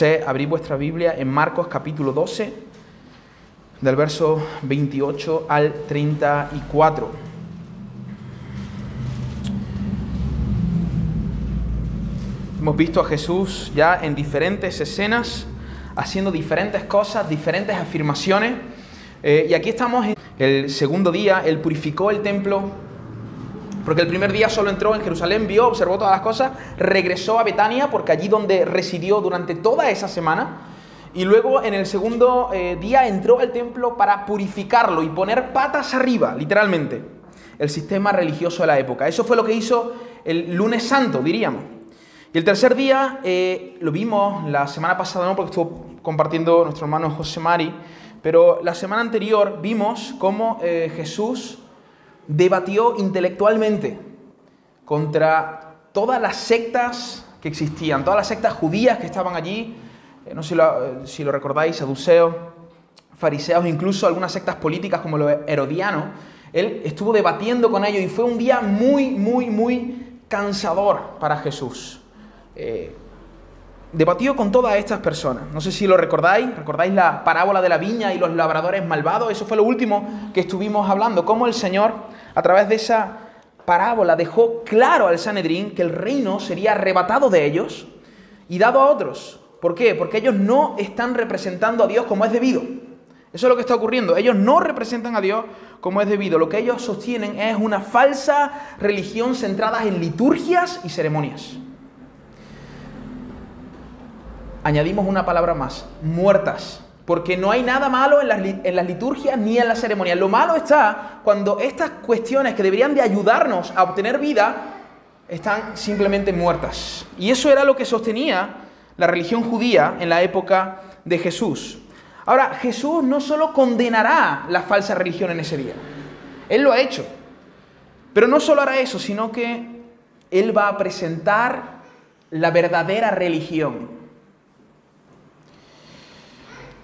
Entonces, abrid vuestra Biblia en Marcos capítulo 12, del verso 28 al 34. Hemos visto a Jesús ya en diferentes escenas, haciendo diferentes cosas, diferentes afirmaciones. Eh, y aquí estamos en el segundo día, Él purificó el templo, porque el primer día solo entró en Jerusalén, vio, observó todas las cosas, regresó a Betania, porque allí donde residió durante toda esa semana, y luego en el segundo eh, día entró al templo para purificarlo y poner patas arriba, literalmente, el sistema religioso de la época. Eso fue lo que hizo el lunes santo, diríamos. Y el tercer día eh, lo vimos la semana pasada, ¿no? porque estuvo compartiendo nuestro hermano José Mari, pero la semana anterior vimos cómo eh, Jesús debatió intelectualmente contra todas las sectas que existían, todas las sectas judías que estaban allí, eh, no sé si lo, si lo recordáis, saduceos, fariseos, incluso algunas sectas políticas como los herodianos. Él estuvo debatiendo con ellos y fue un día muy, muy, muy cansador para Jesús. Eh, debatió con todas estas personas. No sé si lo recordáis, recordáis la parábola de la viña y los labradores malvados, eso fue lo último que estuvimos hablando, cómo el Señor a través de esa parábola dejó claro al Sanedrín que el reino sería arrebatado de ellos y dado a otros. ¿Por qué? Porque ellos no están representando a Dios como es debido. Eso es lo que está ocurriendo. Ellos no representan a Dios como es debido. Lo que ellos sostienen es una falsa religión centrada en liturgias y ceremonias añadimos una palabra más, muertas. Porque no hay nada malo en las, en las liturgias ni en las ceremonias. Lo malo está cuando estas cuestiones que deberían de ayudarnos a obtener vida están simplemente muertas. Y eso era lo que sostenía la religión judía en la época de Jesús. Ahora, Jesús no solo condenará la falsa religión en ese día, Él lo ha hecho. Pero no solo hará eso, sino que Él va a presentar la verdadera religión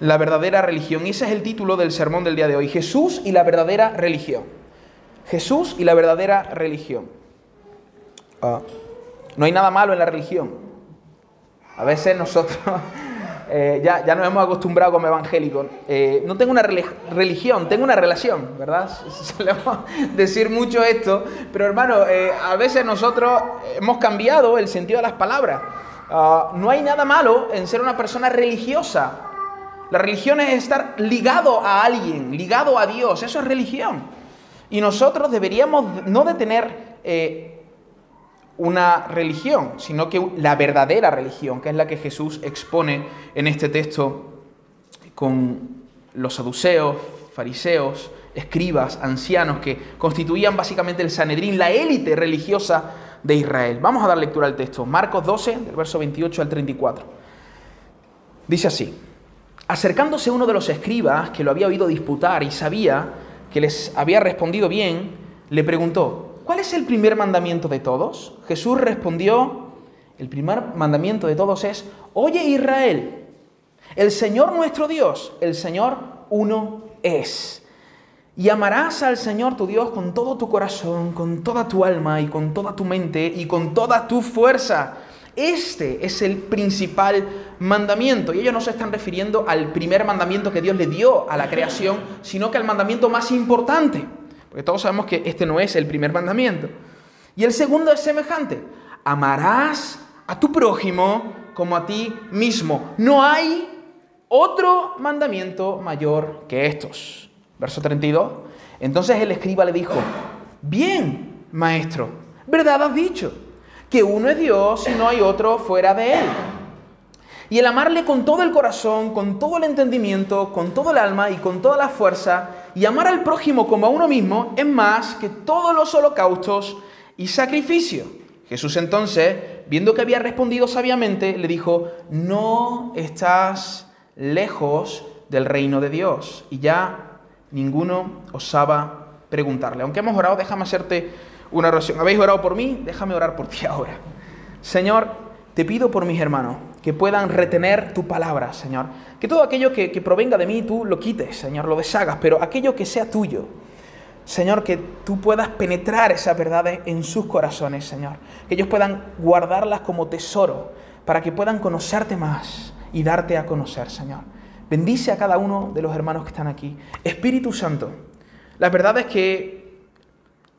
la verdadera religión. Y ese es el título del sermón del día de hoy. Jesús y la verdadera religión. Jesús y la verdadera religión. Ah, no hay nada malo en la religión. A veces nosotros eh, ya, ya, nos hemos acostumbrado como evangélicos. Eh, no tengo una religión, tengo una relación, ¿verdad? Solemos decir mucho esto, pero hermano, eh, a veces nosotros hemos cambiado el sentido de las palabras. Ah, no hay nada malo en ser una persona religiosa. La religión es estar ligado a alguien, ligado a Dios. Eso es religión. Y nosotros deberíamos no de tener eh, una religión, sino que la verdadera religión, que es la que Jesús expone en este texto con los saduceos, fariseos, escribas, ancianos, que constituían básicamente el Sanedrín, la élite religiosa de Israel. Vamos a dar lectura al texto. Marcos 12, del verso 28 al 34. Dice así. Acercándose uno de los escribas que lo había oído disputar y sabía que les había respondido bien, le preguntó, ¿cuál es el primer mandamiento de todos? Jesús respondió, el primer mandamiento de todos es, oye Israel, el Señor nuestro Dios, el Señor uno es. Y amarás al Señor tu Dios con todo tu corazón, con toda tu alma y con toda tu mente y con toda tu fuerza. Este es el principal mandamiento. Y ellos no se están refiriendo al primer mandamiento que Dios le dio a la creación, sino que al mandamiento más importante. Porque todos sabemos que este no es el primer mandamiento. Y el segundo es semejante. Amarás a tu prójimo como a ti mismo. No hay otro mandamiento mayor que estos. Verso 32. Entonces el escriba le dijo, bien, maestro, ¿verdad has dicho? Que uno es Dios y no hay otro fuera de Él. Y el amarle con todo el corazón, con todo el entendimiento, con todo el alma y con toda la fuerza, y amar al prójimo como a uno mismo, es más que todos los holocaustos y sacrificios. Jesús entonces, viendo que había respondido sabiamente, le dijo, no estás lejos del reino de Dios. Y ya ninguno osaba preguntarle. Aunque hemos orado, déjame hacerte una oración. ¿Habéis orado por mí? Déjame orar por ti ahora. Señor, te pido por mis hermanos que puedan retener tu palabra, Señor. Que todo aquello que, provenga de mí tú lo quites, Señor, lo deshagas, pero aquello que sea tuyo, Señor, que tú puedas penetrar esas verdades en sus corazones, Señor. Que ellos puedan guardarlas como tesoro para que puedan conocerte más y darte a conocer, Señor. Bendice a cada uno de los hermanos que están aquí. Espíritu Santo, la verdad es que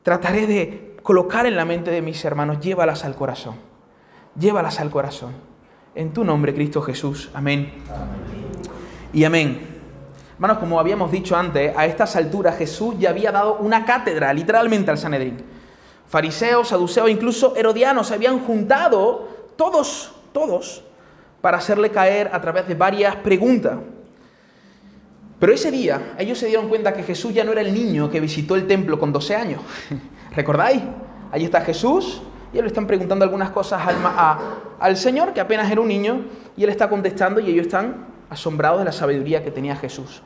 trataré de colocar en la mente de mis hermanos, llévalas al corazón. Llévalas al corazón. En tu nombre, Cristo Jesús. Amén. Y amén. Hermanos, como habíamos dicho antes, a estas alturas Jesús ya había dado una cátedra, literalmente, al Sanedrín. Fariseos, saduceos, incluso herodianos se habían juntado, todos, todos, para hacerle caer a través de varias preguntas. Pero ese día ellos se dieron cuenta que Jesús ya no era el niño que visitó el templo con 12 años. ¿Recordáis? Ahí está Jesús y le están preguntando algunas cosas al, al Señor, que apenas era un niño, y él está contestando y ellos están asombrados de la sabiduría que tenía Jesús.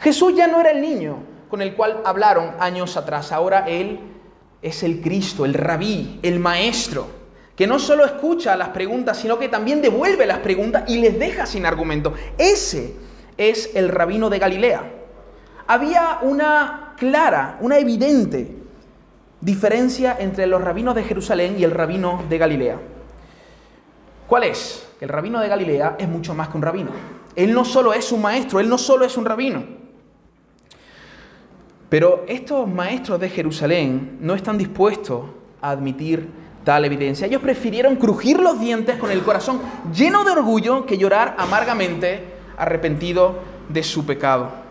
Jesús ya no era el niño con el cual hablaron años atrás, ahora él es el Cristo, el rabí, el maestro, que no solo escucha las preguntas, sino que también devuelve las preguntas y les deja sin argumento. Ese es el rabino de Galilea. Había una clara, una evidente diferencia entre los rabinos de Jerusalén y el rabino de Galilea. ¿Cuál es? El rabino de Galilea es mucho más que un rabino. Él no solo es un maestro, él no solo es un rabino. Pero estos maestros de Jerusalén no están dispuestos a admitir tal evidencia. Ellos prefirieron crujir los dientes con el corazón lleno de orgullo que llorar amargamente arrepentido de su pecado.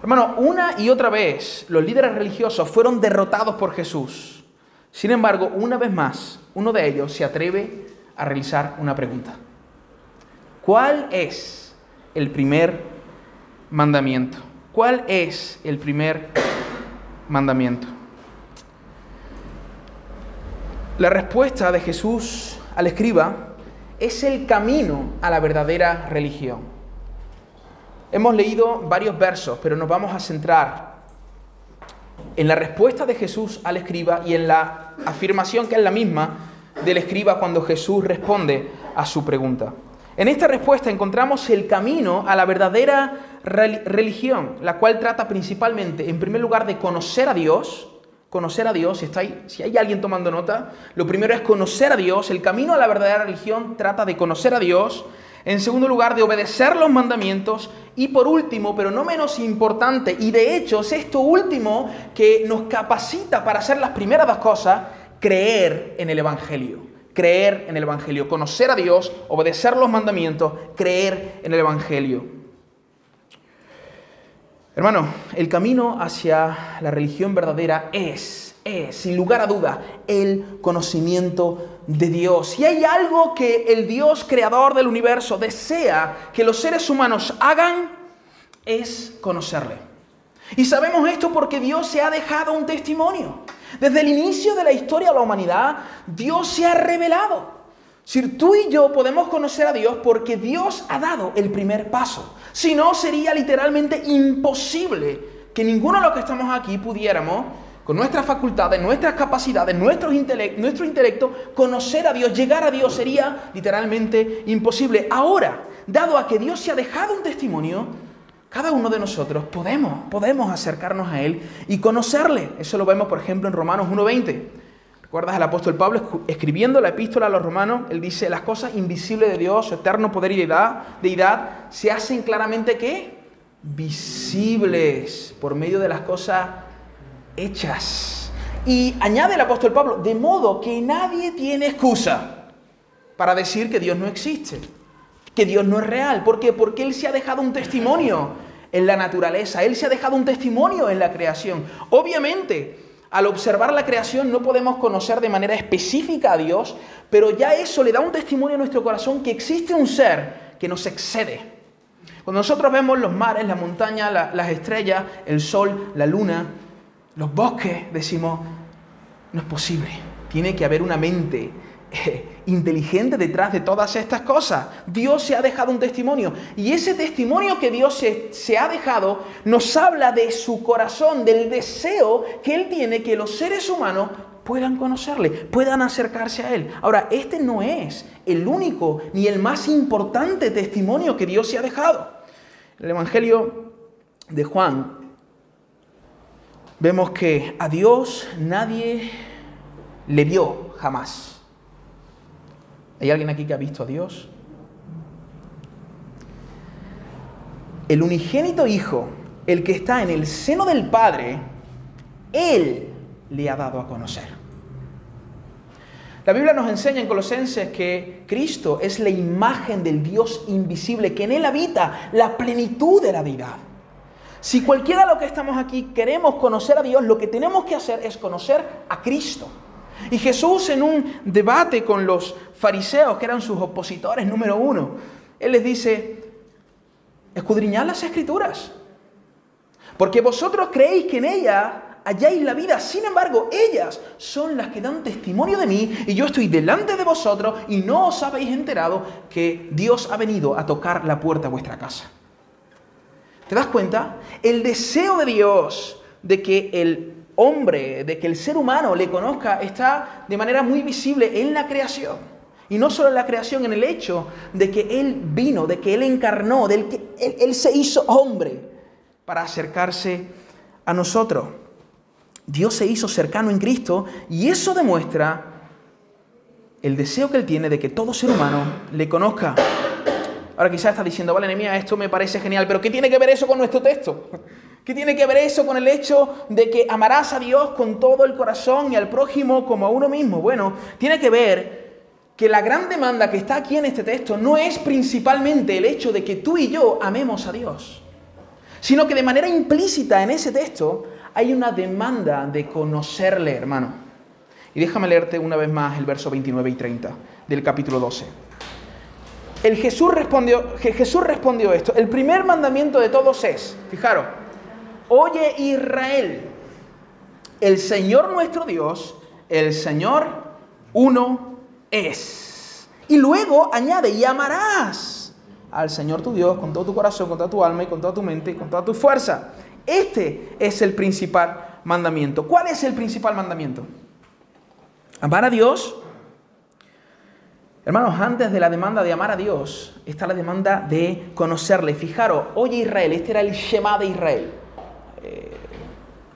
Hermano, una y otra vez los líderes religiosos fueron derrotados por Jesús. Sin embargo, una vez más, uno de ellos se atreve a realizar una pregunta. ¿Cuál es el primer mandamiento? ¿Cuál es el primer mandamiento? La respuesta de Jesús al escriba es el camino a la verdadera religión. Hemos leído varios versos, pero nos vamos a centrar en la respuesta de Jesús al escriba y en la afirmación que es la misma del escriba cuando Jesús responde a su pregunta. En esta respuesta encontramos el camino a la verdadera religión, la cual trata principalmente, en primer lugar, de conocer a Dios. Conocer a Dios, si, está si hay alguien tomando nota, lo primero es conocer a Dios. El camino a la verdadera religión trata de conocer a Dios. En segundo lugar, de obedecer los mandamientos. Y por último, pero no menos importante, y de hecho es esto último que nos capacita para hacer las primeras dos cosas, creer en el Evangelio creer en el Evangelio, conocer a Dios, obedecer los mandamientos, creer en el Evangelio. Hermano, el camino hacia la religión verdadera es, es, sin lugar a duda, el conocimiento de Dios. Si hay algo que el Dios creador del universo desea que los seres humanos hagan, es conocerle. Y sabemos esto porque Dios se ha dejado un testimonio. Desde el inicio de la historia de la humanidad, Dios se ha revelado. Si tú y yo podemos conocer a Dios porque Dios ha dado el primer paso. Si no, sería literalmente imposible que ninguno de los que estamos aquí pudiéramos, con nuestras facultades, nuestras capacidades, nuestro intelecto, nuestro intelecto, conocer a Dios, llegar a Dios sería literalmente imposible. Ahora, dado a que Dios se ha dejado un testimonio, cada uno de nosotros podemos, podemos acercarnos a Él y conocerle. Eso lo vemos, por ejemplo, en Romanos 1.20. ¿Recuerdas al apóstol Pablo escribiendo la epístola a los romanos? Él dice, las cosas invisibles de Dios, su eterno poder y deidad, deidad se hacen claramente ¿qué? Visibles por medio de las cosas hechas. Y añade el apóstol Pablo, de modo que nadie tiene excusa para decir que Dios no existe que Dios no es real. ¿Por qué? Porque Él se ha dejado un testimonio en la naturaleza, Él se ha dejado un testimonio en la creación. Obviamente, al observar la creación no podemos conocer de manera específica a Dios, pero ya eso le da un testimonio a nuestro corazón que existe un ser que nos excede. Cuando nosotros vemos los mares, la montaña, las estrellas, el sol, la luna, los bosques, decimos, no es posible, tiene que haber una mente inteligente detrás de todas estas cosas. Dios se ha dejado un testimonio. Y ese testimonio que Dios se, se, ha dejado nos habla de su corazón, del deseo que Él tiene que los seres humanos puedan conocerle, puedan acercarse a Él. Ahora, este no es el único ni el más importante testimonio que Dios se ha dejado. el Evangelio de Juan vemos que a Dios nadie le vio jamás. ¿Hay alguien aquí que ha visto a Dios? el unigénito Hijo, el que está en el seno del Padre, Él le ha dado a conocer. La Biblia nos enseña en Colosenses que Cristo es la imagen del Dios invisible, que en Él habita la plenitud de la deidad. Si cualquiera de los que estamos aquí queremos conocer a Dios, lo que tenemos que hacer es conocer a Cristo. Y Jesús en un debate con los fariseos, que eran sus opositores número uno, Él les dice, escudriñad las escrituras, porque vosotros creéis que en ella halláis la vida. Sin embargo, ellas son las que dan testimonio de mí y yo estoy delante de vosotros y no os habéis enterado que Dios ha venido a tocar la puerta a vuestra casa. ¿Te das cuenta? El deseo de Dios de que el hombre, de que el ser humano le conozca, está de manera muy visible en la creación. Y no solo en la creación, en el hecho de que Él vino, de que Él encarnó, de que Él, él se hizo hombre para acercarse a nosotros. Dios se hizo cercano en Cristo y eso demuestra el deseo que Él tiene de que todo ser humano le conozca. Ahora quizás está diciendo, vale, Nehemías, esto me parece genial, pero ¿qué tiene que ver eso con nuestro texto? ¿Qué tiene que ver eso con el hecho de que amarás a Dios con todo el corazón y al prójimo como a uno mismo? Bueno, tiene que ver que la gran demanda que está aquí en este texto no es principalmente el hecho de que tú y yo amemos a Dios, sino que de manera implícita en ese texto hay una demanda de conocerle, hermano. Y déjame leerte una vez más el verso 29 y 30 del capítulo 12. El Jesús respondió, Jesús respondió esto. El primer mandamiento de todos es, fijaros, oye Israel, el Señor nuestro Dios, el Señor uno es. Y luego añade, y amarás al Señor tu Dios con todo tu corazón, con toda tu alma y con toda tu mente y con toda tu fuerza. Este es el principal mandamiento. ¿Cuál es el principal mandamiento? Amar a Dios. Hermanos, antes de la demanda de amar a Dios está la demanda de conocerle. Fijaros, oye Israel, este era el Shema de Israel. Eh,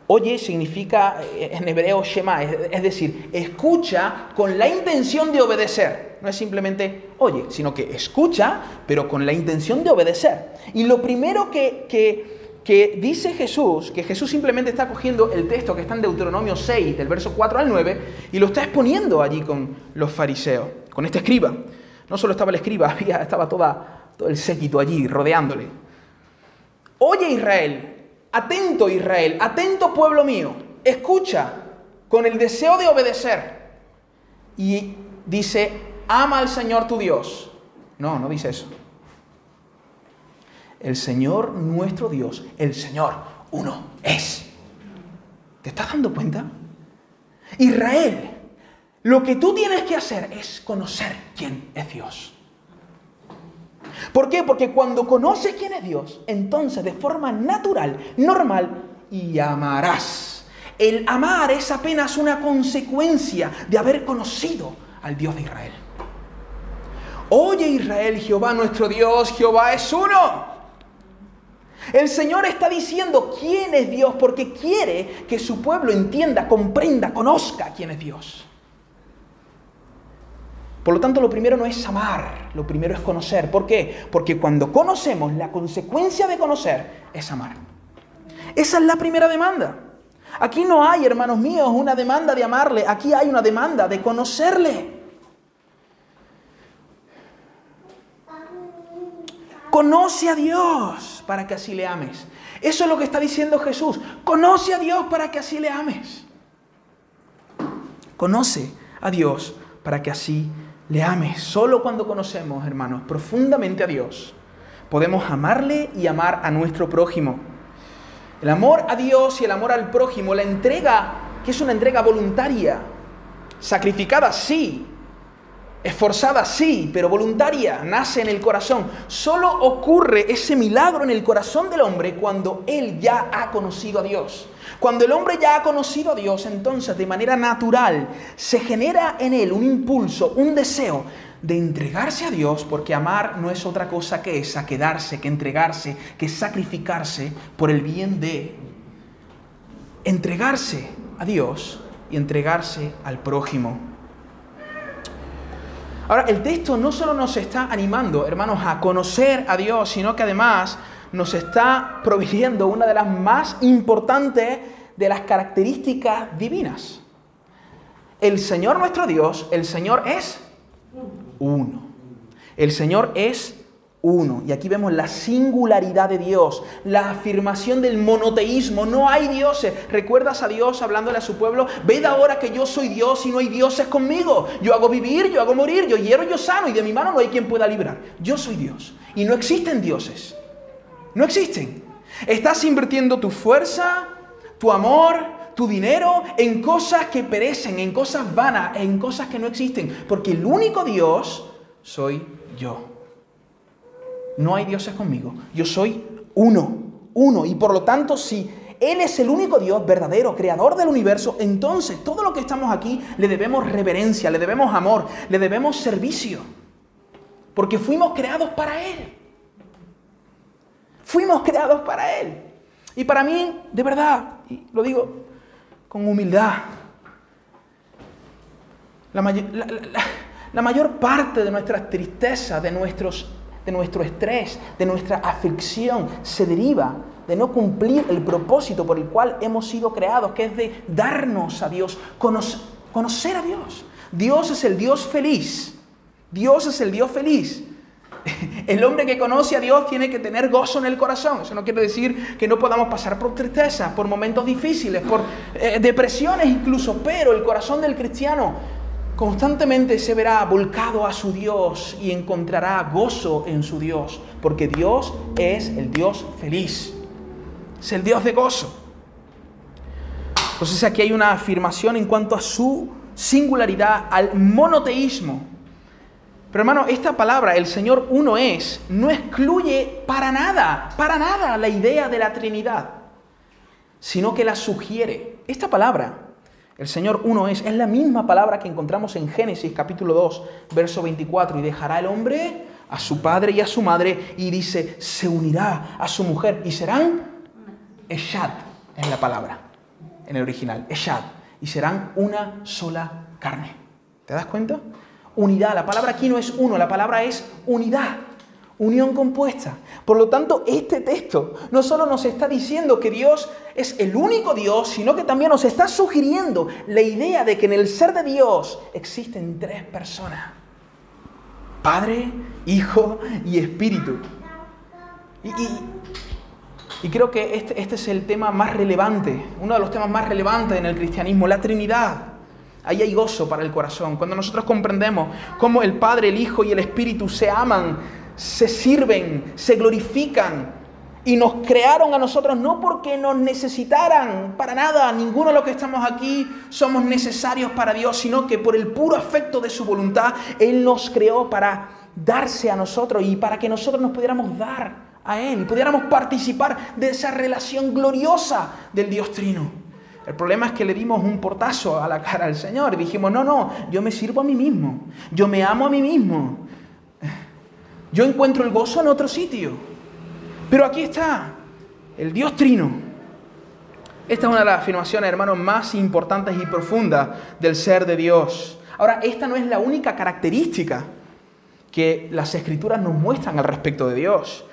oye significa eh, en hebreo Shema, es decir, escucha con la intención de obedecer. No es simplemente oye, sino que escucha, pero con la intención de obedecer. Y lo primero que, que que dice Jesús, que Jesús simplemente está cogiendo el texto que está en Deuteronomio 6, del verso 4 al 9, y lo está exponiendo allí con los fariseos, con este escriba. No solo estaba el escriba, había, estaba toda, todo el séquito allí rodeándole. Oye Israel, atento Israel, atento pueblo mío, escucha con el deseo de obedecer. Y dice, ama al Señor tu Dios. No, no dice eso el Señor nuestro Dios, el Señor uno es. ¿Te estás dando cuenta? Israel, lo que tú tienes que hacer es conocer quién es Dios. ¿Por qué? Porque cuando conoces quién es Dios, entonces de forma natural, normal, y amarás. El amar es apenas una consecuencia de haber conocido al Dios de Israel. Oye Israel, Jehová nuestro Dios, Jehová es uno. El Señor está diciendo quién es Dios porque quiere que su pueblo entienda, comprenda, conozca quién es Dios. Por lo tanto, lo primero no es amar, lo primero es conocer. ¿Por qué? Porque cuando conocemos, la consecuencia de conocer es amar. Esa es la primera demanda. Aquí no hay, hermanos míos, una demanda de amarle, aquí hay una demanda de conocerle. Conoce a Dios para que así le ames. Eso es lo que está diciendo Jesús. Conoce a Dios para que así le ames. Conoce a Dios para que así le ames. Solo cuando conocemos, hermanos, profundamente a Dios, podemos amarle y amar a nuestro prójimo. El amor a Dios y el amor al prójimo, la entrega, que es una entrega voluntaria, sacrificada, sí, Esforzada sí, pero voluntaria, nace en el corazón. Solo ocurre ese milagro en el corazón del hombre cuando él ya ha conocido a Dios. Cuando el hombre ya ha conocido a Dios, entonces de manera natural se genera en él un impulso, un deseo de entregarse a Dios, porque amar no es otra cosa que esa, que darse, que entregarse, que sacrificarse por el bien de entregarse a Dios y entregarse al prójimo. Ahora, el texto no solo nos está animando, hermanos, a conocer a Dios, sino que además nos está proveyendo una de las más importantes de las características divinas. El Señor nuestro Dios, el Señor es uno. El Señor es uno. Y aquí vemos la singularidad de Dios, la afirmación del monoteísmo. No hay dioses. ¿Recuerdas a Dios hablándole a su pueblo? Ved ahora que yo soy Dios y no hay dioses conmigo. Yo hago vivir, yo hago morir, yo hiero, yo sano y de mi mano no hay quien pueda librar. Yo soy Dios. Y no existen dioses. No existen. Estás invirtiendo tu fuerza, tu amor, tu dinero en cosas que perecen, en cosas vanas, en cosas que no existen. Porque el único Dios soy yo. No hay dioses conmigo. Yo soy uno, uno. Y por lo tanto, si Él es el único Dios verdadero, creador del universo, entonces todo lo que estamos aquí le debemos reverencia, le debemos amor, le debemos servicio. Porque fuimos creados para Él. Fuimos creados para Él. Y para mí, de verdad, y lo digo con humildad, la, mayor parte de nuestras tristezas, de de nuestro estrés, de nuestra aflicción, se deriva de no cumplir el propósito por el cual hemos sido creados, que es de darnos a Dios, conocer a Dios. Dios es el Dios feliz. Dios es el Dios feliz. El hombre que conoce a Dios tiene que tener gozo en el corazón. Eso no quiere decir que no podamos pasar por tristeza, por momentos difíciles, por eh, depresiones incluso, pero el corazón del cristiano constantemente se verá volcado a su Dios y encontrará gozo en su Dios, porque Dios es el Dios feliz, es el Dios de gozo. Entonces aquí hay una afirmación en cuanto a su singularidad, al monoteísmo. Pero hermano, esta palabra, el Señor uno es, no excluye para nada, para nada la idea de la Trinidad, sino que la sugiere. Esta palabra el Señor uno es, es la misma palabra que encontramos en Génesis capítulo 2, verso 24, y dejará el hombre a su padre y a su madre, y dice, se unirá a su mujer, y serán Eshad, es la palabra, en el original, Eshad, y serán una sola carne. ¿Te das cuenta? Unidad, la palabra aquí no es uno, la palabra es unidad unión compuesta. Por lo tanto, este texto no solo nos está diciendo que Dios es el único Dios, sino que también nos está sugiriendo la idea de que en el ser de Dios existen tres personas. Padre, Hijo y Espíritu. Y, creo que este, este es el tema más relevante, uno de los temas más relevantes en el cristianismo, la Trinidad. Ahí hay gozo para el corazón. Cuando nosotros comprendemos cómo el Padre, el Hijo y el Espíritu se aman se sirven, se glorifican y nos crearon a nosotros no porque nos necesitaran para nada, ninguno de los que estamos aquí somos necesarios para Dios, sino que por el puro afecto de su voluntad, Él nos creó para darse a nosotros y para que nosotros nos pudiéramos dar a Él y pudiéramos participar de esa relación gloriosa del Dios Trino. El problema es que le dimos un portazo a la cara al Señor y dijimos, no, no, yo me sirvo a mí mismo, yo me amo a mí mismo, yo encuentro el gozo en otro sitio. Pero aquí está, el Dios Trino. Esta es una de las afirmaciones, hermanos, más importantes y profundas del ser de Dios. Ahora, esta no es la única característica que las escrituras nos muestran al respecto de Dios.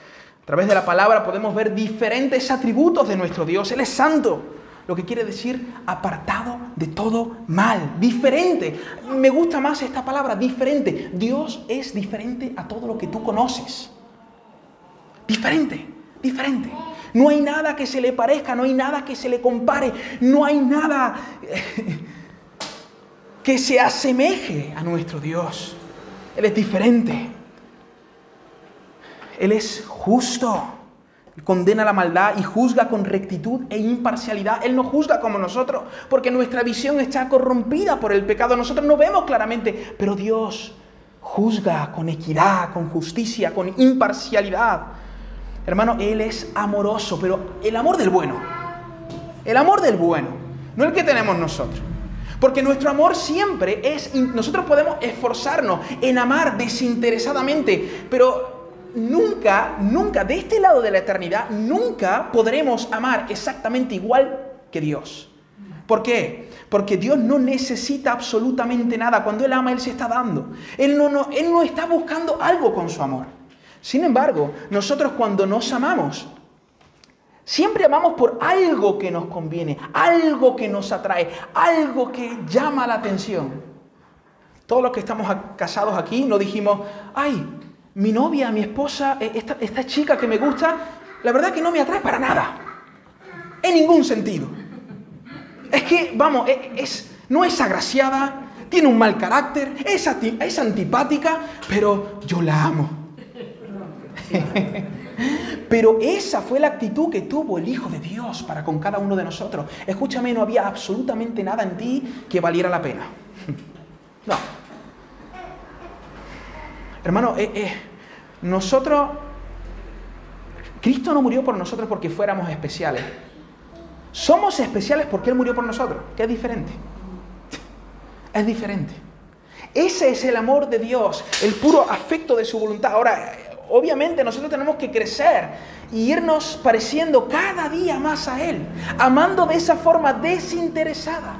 A través de la palabra podemos ver diferentes atributos de nuestro Dios. Él es santo, lo que quiere decir apartado de todo mal, diferente. Me gusta más esta palabra, diferente. Dios es diferente a todo lo que tú conoces. Diferente, diferente. No hay nada que se le parezca, no hay nada que se le compare, no hay nada que se asemeje a nuestro Dios. Él es diferente. Él es justo condena la maldad y juzga con rectitud e imparcialidad. Él no juzga como nosotros, porque nuestra visión está corrompida por el pecado. Nosotros no vemos claramente, pero Dios juzga con equidad, con justicia, con imparcialidad. Hermano, Él es amoroso, pero el amor del bueno. El amor del bueno, no el que tenemos nosotros. Porque nuestro amor siempre es, nosotros podemos esforzarnos en amar desinteresadamente, pero nunca, nunca, de este lado de la eternidad, nunca podremos amar exactamente igual que Dios. ¿Por qué? Porque Dios no necesita absolutamente nada. Cuando Él ama, Él se está dando. Él no, Él no está buscando algo con su amor. Sin embargo, nosotros cuando nos amamos, siempre amamos por algo que nos conviene, algo que nos atrae, algo que llama la atención. Todos los que estamos casados aquí no dijimos, ay, mi novia, mi esposa, e, esta, chica que me gusta, la verdad que no me atrae para nada. En ningún sentido. Es que, vamos, e, es, no es agraciada, tiene un mal carácter, es, es antipática, pero yo la amo. Pero esa fue la actitud que tuvo el Hijo de Dios para con cada uno de nosotros. Escúchame, no había absolutamente nada en ti que valiera la pena. No. Hermano, eh, eh, nosotros, Cristo no murió por nosotros porque fuéramos especiales. Somos especiales porque Él murió por nosotros, que es diferente. Es diferente. Ese es el amor de Dios, el puro afecto de su voluntad. Ahora, obviamente nosotros tenemos que crecer y irnos pareciendo cada día más a Él, amando de esa forma desinteresada.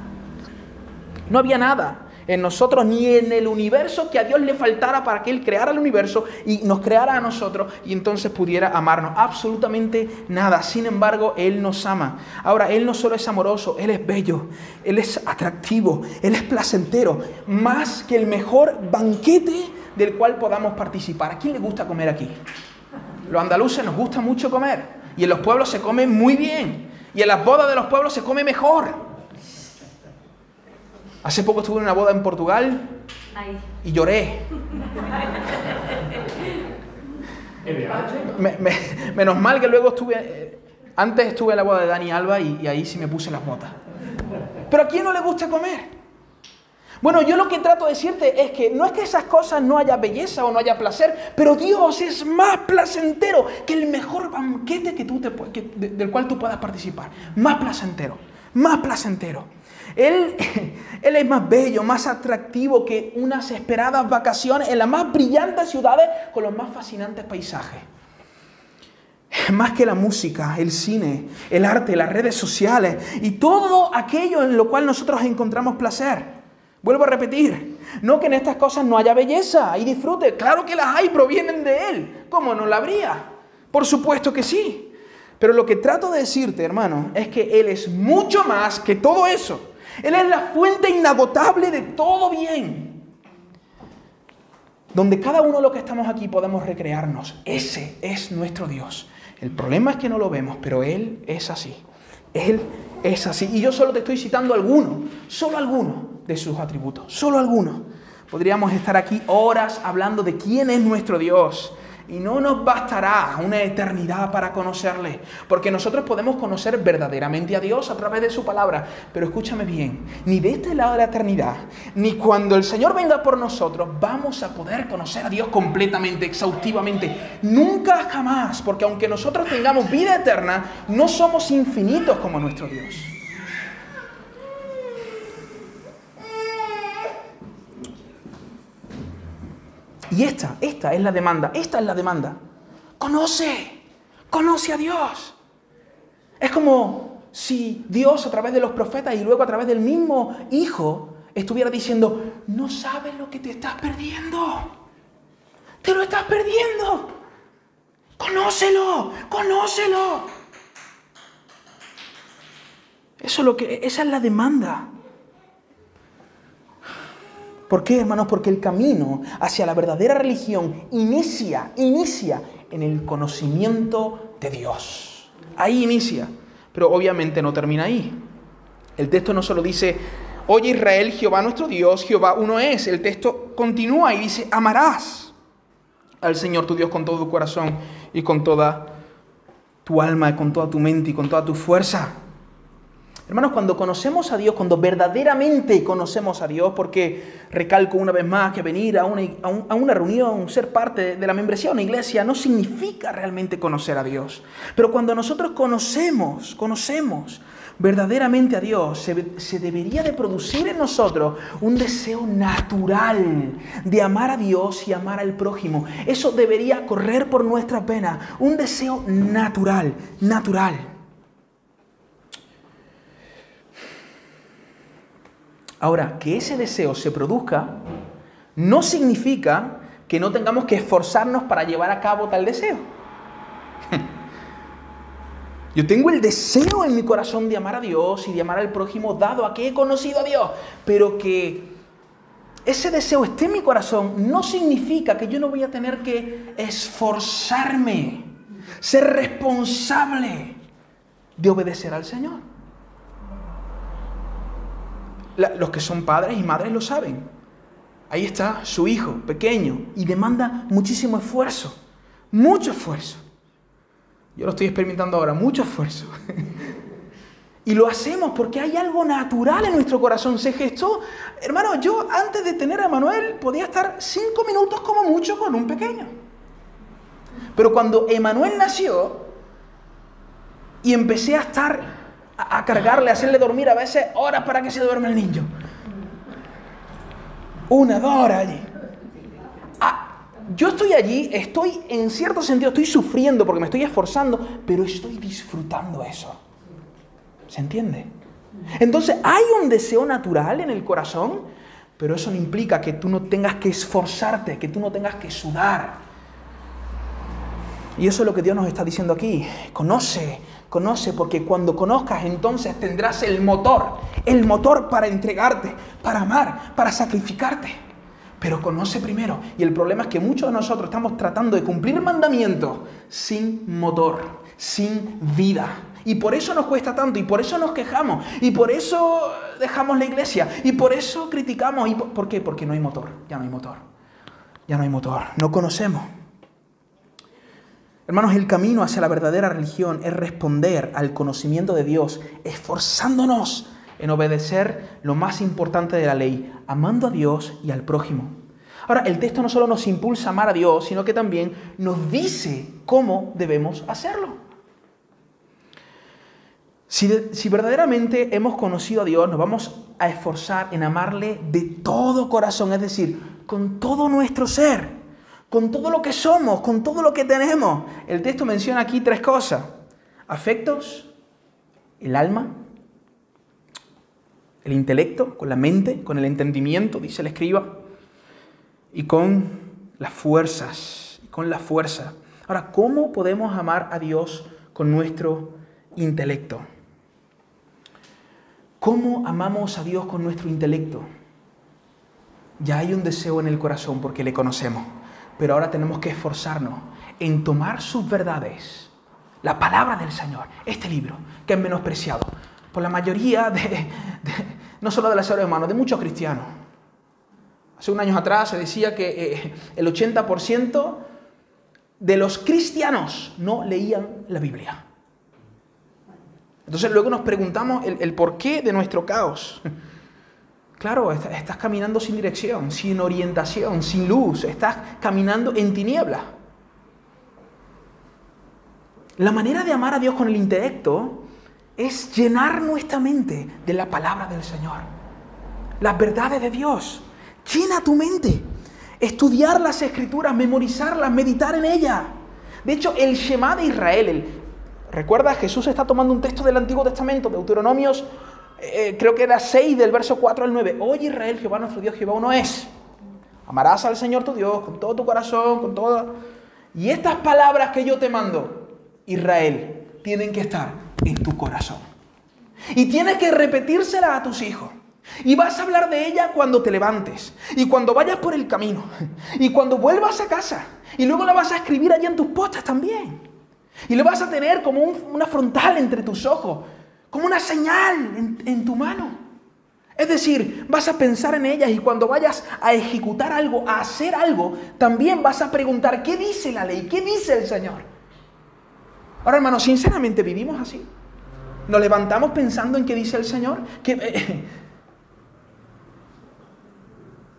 No había nada en nosotros ni en el universo que a Dios le faltara para que Él creara el universo y nos creara a nosotros y entonces pudiera amarnos. Absolutamente nada. Sin embargo, Él nos ama. Ahora, Él no solo es amoroso, Él es bello, Él es atractivo, Él es placentero, más que el mejor banquete del cual podamos participar. ¿A quién le gusta comer aquí? Los andaluces nos gusta mucho comer y en los pueblos se come muy bien y en las bodas de los pueblos se come mejor. Hace poco estuve en una boda en Portugal y lloré. menos mal que luego estuve, eh, antes estuve en la boda de Dani Alba y, ahí sí me puse las botas. Pero ¿a quién no le gusta comer? Bueno, yo lo que trato de decirte es que no es que esas cosas no haya belleza o no haya placer, pero Dios es más placentero que el mejor banquete que tú te, del cual tú puedas participar. Más placentero, más placentero. Él, es más bello, más atractivo que unas esperadas vacaciones en las más brillantes ciudades con los más fascinantes paisajes. Más que la música, el cine, el arte, las redes sociales y todo aquello en lo cual nosotros encontramos placer. Vuelvo a repetir, no que en estas cosas no haya belleza y disfrute, claro que las hay, provienen de Él. ¿Cómo no la habría? Por supuesto que sí. Pero lo que trato de decirte, hermano, es que Él es mucho más que todo eso. Él es la fuente inagotable de todo bien. Donde cada uno de los que estamos aquí podemos recrearnos. Ese es nuestro Dios. El problema es que no lo vemos, pero Él es así. Él es así. Y yo solo te estoy citando algunos, solo algunos de sus atributos, solo algunos. Podríamos estar aquí horas hablando de quién es nuestro Dios, y no nos bastará una eternidad para conocerle, porque nosotros podemos conocer verdaderamente a Dios a través de su palabra. Pero escúchame bien, ni de este lado de la eternidad, ni cuando el Señor venga por nosotros, vamos a poder conocer a Dios completamente, exhaustivamente. Nunca jamás, porque aunque nosotros tengamos vida eterna, no somos infinitos como nuestro Dios. Y esta, esta es la demanda, esta es la demanda. Conoce, conoce a Dios. Es como si Dios a través de los profetas y luego a través del mismo Hijo estuviera diciendo, no sabes lo que te estás perdiendo. Te lo estás perdiendo. Conócelo, conócelo. Eso es lo que, esa es la demanda. ¿Por qué, hermanos? Porque el camino hacia la verdadera religión inicia, inicia en el conocimiento de Dios. Ahí inicia, pero obviamente no termina ahí. El texto no solo dice, oye Israel, Jehová nuestro Dios, Jehová uno es. El texto continúa y dice, amarás al Señor tu Dios con todo tu corazón y con toda tu alma, y con toda tu mente y con toda tu fuerza. Hermanos, cuando conocemos a Dios, cuando verdaderamente conocemos a Dios, porque recalco una vez más que venir a una, a una reunión, ser parte de la membresía de una iglesia, no significa realmente conocer a Dios. Pero cuando nosotros conocemos, conocemos verdaderamente a Dios, se, se, debería de producir en nosotros un deseo natural de amar a Dios y amar al prójimo. Eso debería correr por nuestra pena, un deseo natural, natural. Ahora, que ese deseo se produzca no significa que no tengamos que esforzarnos para llevar a cabo tal deseo. Yo tengo el deseo en mi corazón de amar a Dios y de amar al prójimo dado a que he conocido a Dios, pero que ese deseo esté en mi corazón no significa que yo no voy a tener que esforzarme, ser responsable de obedecer al Señor. Los que son padres y madres lo saben. Ahí está su hijo pequeño y demanda muchísimo esfuerzo, mucho esfuerzo. Yo lo estoy experimentando ahora, mucho esfuerzo. y lo hacemos porque hay algo natural en nuestro corazón. Se gestó. Hermano, yo antes de tener a Manuel podía estar cinco minutos como mucho con un pequeño. Pero cuando Emanuel nació y empecé a estar, a cargarle, a hacerle dormir a veces horas para que se duerma el niño. Una, dos horas allí yo estoy allí, estoy en cierto sentido, estoy sufriendo porque me estoy esforzando, pero estoy disfrutando eso. ¿Se entiende? Entonces hay un deseo natural en el corazón, pero eso no implica que tú no tengas que esforzarte, que tú no tengas que sudar. Y eso es lo que Dios nos está diciendo aquí. Conoce, conoce, porque cuando conozcas entonces tendrás el motor, el motor para entregarte, para amar, para sacrificarte pero conoce primero. Y el problema es que muchos de nosotros estamos tratando de cumplir mandamientos sin motor, sin vida. Y por eso nos cuesta tanto, y por eso nos quejamos, y por eso dejamos la iglesia, y por eso criticamos. ¿Y por, qué? Porque no hay motor, ya no hay motor. Ya no hay motor, no conocemos. Hermanos, el camino hacia la verdadera religión es responder al conocimiento de Dios, esforzándonos en obedecer lo más importante de la ley, amando a Dios y al prójimo. Ahora, el texto no solo nos impulsa a amar a Dios, sino que también nos dice cómo debemos hacerlo. Si, verdaderamente hemos conocido a Dios, nos vamos a esforzar en amarle de todo corazón, es decir, con todo nuestro ser, con todo lo que somos, con todo lo que tenemos. El texto menciona aquí tres cosas. Afectos, el alma el intelecto, con la mente, con el entendimiento, dice el escriba, y con las fuerzas, y con la fuerza. Ahora, ¿cómo podemos amar a Dios con nuestro intelecto? ¿Cómo amamos a Dios con nuestro intelecto? Ya hay un deseo en el corazón porque le conocemos, pero ahora tenemos que esforzarnos en tomar sus verdades, la palabra del Señor, este libro que es menospreciado, por la mayoría de, no solo de las seres humanos, de muchos cristianos. Hace unos años atrás se decía que eh, el 80% de los cristianos no leían la Biblia. Entonces luego nos preguntamos el, porqué de nuestro caos. Claro, estás caminando sin dirección, sin orientación, sin luz, estás caminando en tiniebla. La manera de amar a Dios con el intelecto es llenar nuestra mente de la palabra del Señor, las verdades de Dios. Llena tu mente. Estudiar las escrituras, memorizarlas, meditar en ellas. De hecho, el Shema de Israel, recuerda, Jesús está tomando un texto del Antiguo Testamento, Deuteronomios, eh, creo que era 6 del verso 4 al 9. Oye Israel, Jehová nuestro Dios, Jehová uno es. Amarás al Señor tu Dios con todo tu corazón, con toda... Y estas palabras que yo te mando, Israel, tienen que estar en tu corazón. Y tienes que repetírsela a tus hijos. Y vas a hablar de ella cuando te levantes. Y cuando vayas por el camino. Y cuando vuelvas a casa. Y luego la vas a escribir allí en tus postas también. Y lo vas a tener como una frontal entre tus ojos. Como una señal en, tu mano. Es decir, vas a pensar en ellas y cuando vayas a ejecutar algo, a hacer algo, también vas a preguntar, ¿qué dice la ley? ¿Qué dice el Señor? Ahora, hermanos, sinceramente vivimos así. Nos levantamos pensando en qué dice el Señor. Que, eh,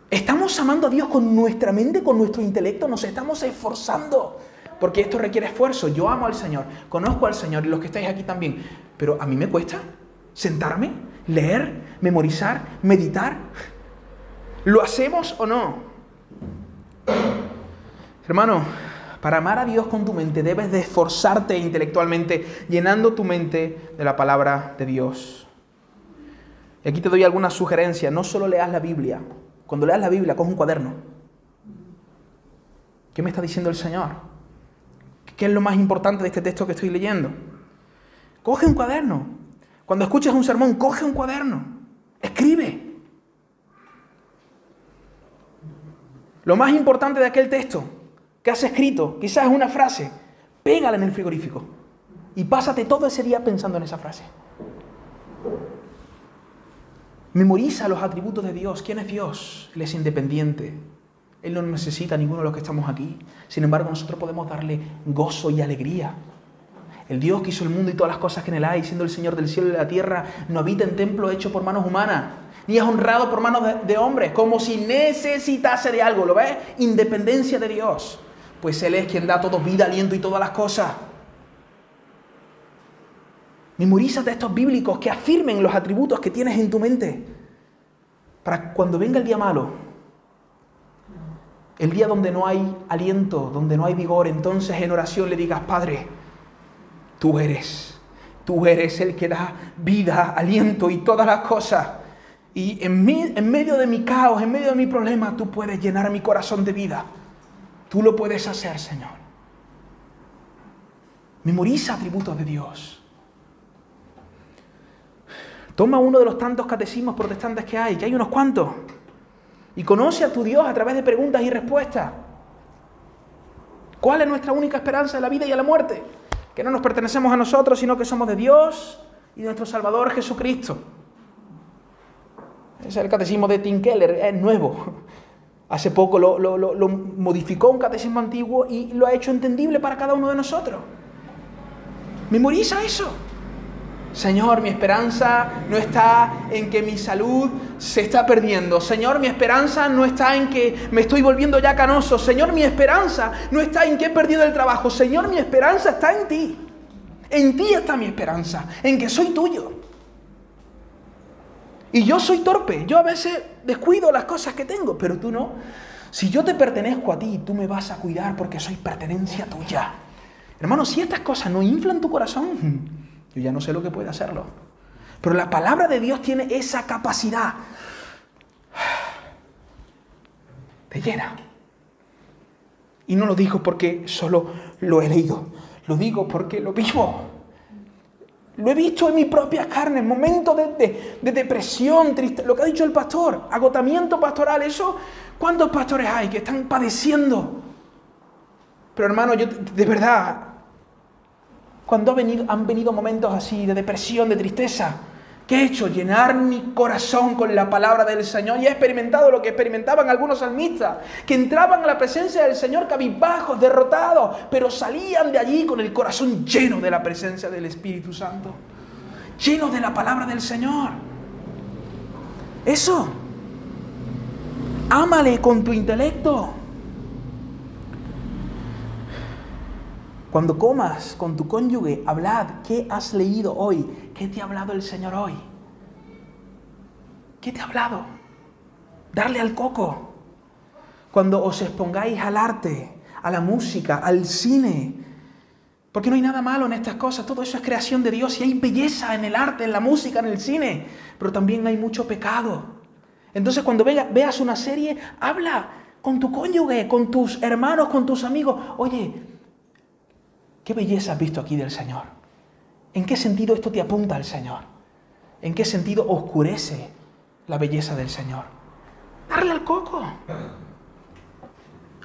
estamos amando a Dios con nuestra mente, con nuestro intelecto, nos estamos esforzando. Porque esto requiere esfuerzo. Yo amo al Señor, conozco al Señor y los que estáis aquí también. Pero a mí me cuesta sentarme, leer, memorizar, meditar. ¿Lo hacemos o no? Hermano, para amar a Dios con tu mente debes de esforzarte intelectualmente, llenando tu mente de la palabra de Dios. Y aquí te doy algunas sugerencias. No solo leas la Biblia. Cuando leas la Biblia, coge un cuaderno. ¿Qué me está diciendo el Señor? ¿Qué es lo más importante de este texto que estoy leyendo? Coge un cuaderno. Cuando escuches un sermón, coge un cuaderno. Escribe. Lo más importante de aquel texto que has escrito, quizás es una frase, pégala en el frigorífico y pásate todo ese día pensando en esa frase. Memoriza los atributos de Dios. ¿Quién es Dios? Él es independiente. Él no necesita a ninguno de los que estamos aquí. Sin embargo, nosotros podemos darle gozo y alegría. El Dios que hizo el mundo y todas las cosas que en él hay, siendo el Señor del cielo y de la tierra, no habita en templo hecho por manos humanas, ni es honrado por manos de, de hombres, como si necesitase de algo. ¿Lo ves? Independencia de Dios. Pues Él es quien da todo vida, aliento y todas las cosas. Memorízate estos bíblicos que afirmen los atributos que tienes en tu mente. Para cuando venga el día malo, el día donde no hay aliento, donde no hay vigor, entonces en oración le digas, Padre, tú eres, tú eres el que da vida, aliento y todas las cosas. Y en, en medio de mi caos, en medio de mi problema, tú puedes llenar mi corazón de vida. Tú lo puedes hacer, Señor. Memoriza atributos de Dios. Toma uno de los tantos catecismos protestantes que hay, que hay unos cuantos, y conoce a tu Dios a través de preguntas y respuestas. ¿Cuál es nuestra única esperanza en la vida y en la muerte? Que no nos pertenecemos a nosotros, sino que somos de Dios y de nuestro Salvador Jesucristo. Es el catecismo de Tim Keller, es nuevo. Hace poco lo, lo modificó un catecismo antiguo y lo ha hecho entendible para cada uno de nosotros. Memoriza eso. Señor, mi esperanza no está en que mi salud se está perdiendo. Señor, mi esperanza no está en que me estoy volviendo ya canoso. Señor, mi esperanza no está en que he perdido el trabajo. Señor, mi esperanza está en ti. En ti está mi esperanza, en que soy tuyo. Y yo soy torpe, yo a veces descuido las cosas que tengo, pero tú no. Si yo te pertenezco a ti, tú me vas a cuidar porque soy pertenencia tuya. Hermano, si estas cosas no inflan tu corazón, yo ya no sé lo que puede hacerlo. Pero la palabra de Dios tiene esa capacidad. Te llena. Y no lo digo porque solo lo he leído. Lo digo porque lo vivo. Lo he visto en mi propia carne, momentos de, de, depresión, triste, lo que ha dicho el pastor, agotamiento pastoral, eso, ¿cuántos pastores hay que están padeciendo? Pero hermano, yo de verdad, cuando han venido momentos así de depresión, de tristeza, ¿qué he hecho? Llenar mi corazón con la palabra del Señor. Y he experimentado lo que experimentaban algunos salmistas, que entraban a la presencia del Señor cabizbajos, derrotados, pero salían de allí con el corazón lleno de la presencia del Espíritu Santo, lleno de la palabra del Señor. Eso. Ámale con tu intelecto. Cuando comas con tu cónyuge, hablad, ¿qué has leído hoy? ¿Qué te ha hablado el Señor hoy? ¿Qué te ha hablado? Darle al coco. Cuando os expongáis al arte, a la música, al cine, porque no hay nada malo en estas cosas, todo eso es creación de Dios y hay belleza en el arte, en la música, en el cine, pero también hay mucho pecado. Entonces cuando veas una serie, habla con tu cónyuge, con tus hermanos, con tus amigos. Oye, ¿Qué belleza has visto aquí del Señor? ¿En qué sentido esto te apunta al Señor? ¿En qué sentido oscurece la belleza del Señor? Darle al coco.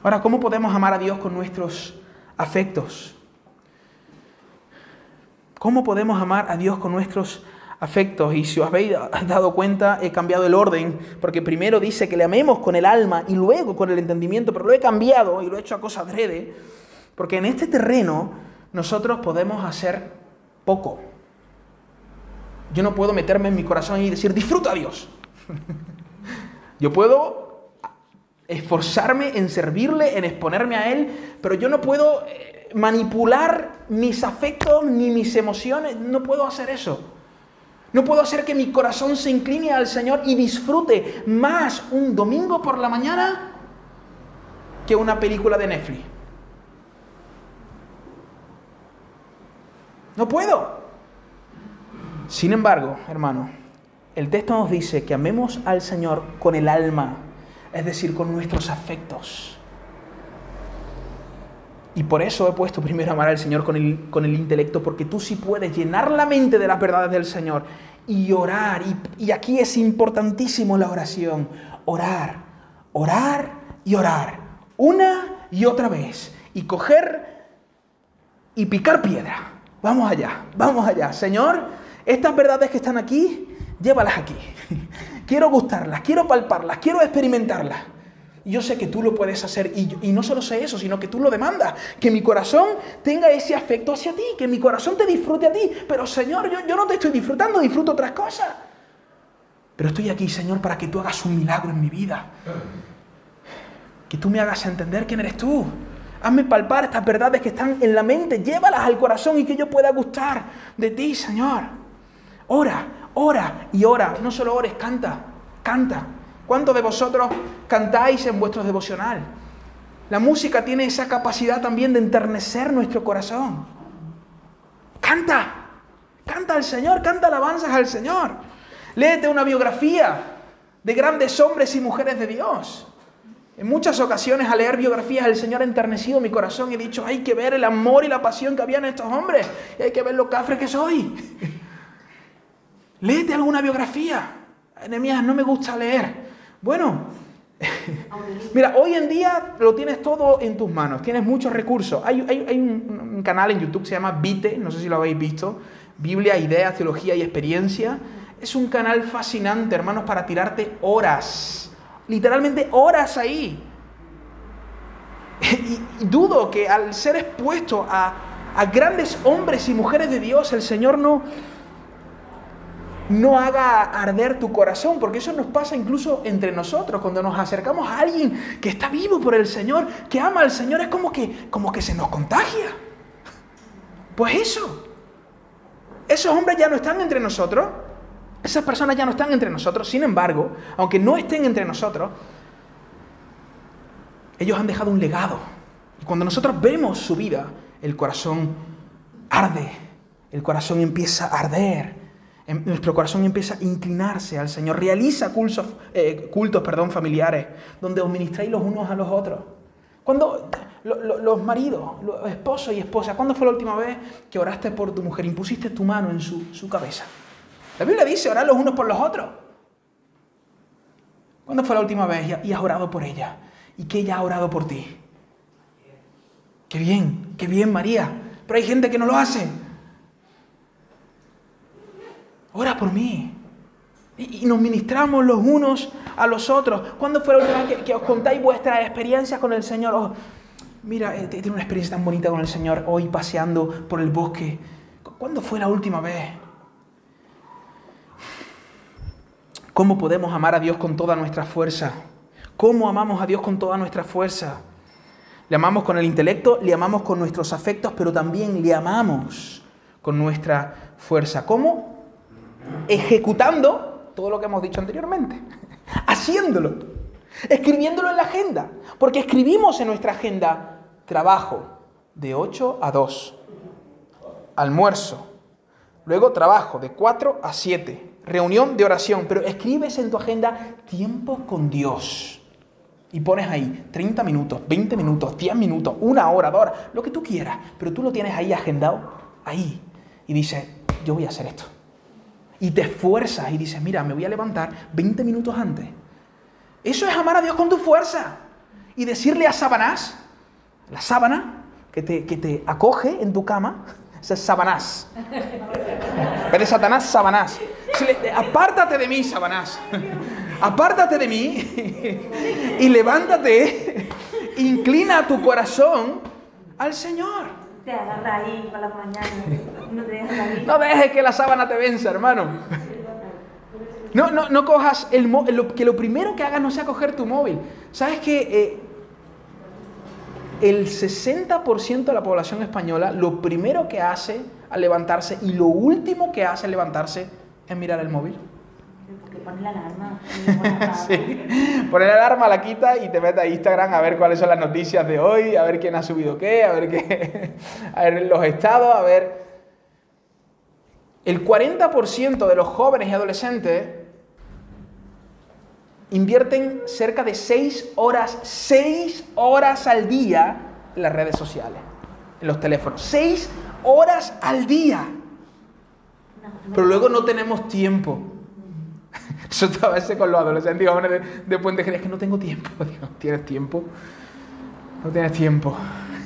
Ahora, ¿cómo podemos amar a Dios con nuestros afectos? ¿Cómo podemos amar a Dios con nuestros afectos? Y si os habéis dado cuenta, he cambiado el orden, porque primero dice que le amemos con el alma y luego con el entendimiento, pero lo he cambiado y lo he hecho a cosa adrede, porque en este terreno nosotros podemos hacer poco. Yo no puedo meterme en mi corazón y decir, disfruta Dios. yo puedo esforzarme en servirle, en exponerme a Él, pero yo no puedo eh, manipular mis afectos ni mis emociones, no puedo hacer eso. No puedo hacer que mi corazón se incline al Señor y disfrute más un domingo por la mañana que una película de Netflix. No puedo. Sin embargo, hermano, El texto nos dice que amemos al Señor con el alma, es decir, con nuestros afectos. Y por eso he puesto primero amar al Señor con el, con el intelecto, porque tú sí puedes llenar la mente de las verdades del Señor y orar. Y, y aquí es importantísimo la oración. Orar, orar y orar. Una y otra vez. Y coger y picar piedra. Vamos allá, vamos allá. Señor, estas verdades que están aquí, llévalas aquí. Quiero gustarlas, quiero palparlas, quiero experimentarlas. Yo sé que tú lo puedes hacer y, no solo sé eso, sino que tú lo demandas. Que mi corazón tenga ese afecto hacia ti, que mi corazón te disfrute a ti. Pero Señor, yo, yo no te estoy disfrutando, disfruto otras cosas. Pero estoy aquí, Señor, para que tú hagas un milagro en mi vida. Que tú me hagas entender quién eres tú. Hazme palpar estas verdades que están en la mente, llévalas al corazón y que yo pueda gustar de ti, Señor. Ora, ora y ora. No solo ores, canta, canta. ¿Cuántos de vosotros cantáis en vuestro devocional? La música tiene esa capacidad también de enternecer nuestro corazón. Canta, canta al Señor, canta alabanzas al Señor. Léete una biografía de grandes hombres y mujeres de Dios. En muchas ocasiones al leer biografías el Señor ha enternecido mi corazón y he dicho, hay que ver el amor y la pasión que había en estos hombres. Y hay que ver lo cafre que soy. Léete alguna biografía. Enemías, no me gusta leer. Bueno, mira, hoy en día lo tienes todo en tus manos, tienes muchos recursos. Hay, un, canal en YouTube que se llama Vite, no sé si lo habéis visto, Biblia, Ideas, Teología y Experiencia. Es un canal fascinante, hermanos, para tirarte horas, literalmente horas ahí. Y, dudo que al ser expuesto a, a grandes hombres y mujeres de Dios, el Señor no, no haga arder tu corazón, porque eso nos pasa incluso entre nosotros, cuando nos acercamos a alguien que está vivo por el Señor, que ama al Señor, es como que, como que se nos contagia. Pues eso, esos hombres ya no están entre nosotros, esas personas ya no están entre nosotros, sin embargo, aunque no estén entre nosotros, ellos han dejado un legado. Y cuando nosotros vemos su vida, el corazón arde, el corazón empieza a arder nuestro corazón empieza a inclinarse al Señor. Realiza cultos, eh, cultos perdón, familiares, donde os ministráis los unos a los otros. Cuando los maridos, los esposos y esposas, ¿cuándo fue la última vez que oraste por tu mujer? Impusiste tu mano en su, cabeza. La Biblia dice orar los unos por los otros. ¿Cuándo fue la última vez y has orado por ella? Y que ella ha orado por ti. Qué bien, qué bien María. Pero hay gente que no lo hace ora por mí. Y, nos ministramos los unos a los otros. ¿Cuándo fue la última vez que, os contáis vuestras experiencias con el Señor? Oh, mira, eh, tiene una experiencia tan bonita con el Señor hoy paseando por el bosque. ¿Cuándo fue la última vez? ¿Cómo podemos amar a Dios con toda nuestra fuerza? ¿Cómo amamos a Dios con toda nuestra fuerza? Le amamos con el intelecto, le amamos con nuestros afectos, pero también le amamos con nuestra fuerza. ¿Cómo? ejecutando todo lo que hemos dicho anteriormente, haciéndolo, escribiéndolo en la agenda, porque escribimos en nuestra agenda trabajo de 8 a 2, almuerzo, luego trabajo de 4 a 7, reunión de oración, pero escribes en tu agenda tiempo con Dios. Y pones ahí 30 minutos, 20 minutos, 10 minutos, una hora, dos horas, lo que tú quieras, pero tú lo tienes ahí agendado, ahí, y dices, yo voy a hacer esto y te esfuerzas y dices, mira, me voy a levantar 20 minutos antes. Eso es amar a Dios con tu fuerza. Y decirle a Sabanás, la sábana que te, que te acoge en tu cama, es Sabanás. Pero de Satanás, Sabanás. Apártate de mí, Sabanás. Apártate de mí y levántate, inclina tu corazón al Señor te agarra ahí para la mañana. No te ahí. No dejes que la sábana te venza, hermano. No, no, no cojas el móvil, que lo primero que hagas no sea coger tu móvil. ¿Sabes que eh, el 60% de la población española lo primero que hace al levantarse y lo último que hace al levantarse es mirar el móvil? pone la alarma. sí. Pone la alarma, la quita y te mete a Instagram a ver cuáles son las noticias de hoy, a ver quién ha subido qué, a ver qué, a ver los estados, a ver. El 40% de los jóvenes y adolescentes invierten cerca de seis horas, seis horas al día en las redes sociales, en los teléfonos. Seis horas al día. Pero luego no tenemos tiempo. Eso a veces con los adolescentes jóvenes de, de Puente que no tengo tiempo. Digo, ¿tienes tiempo? No tienes tiempo.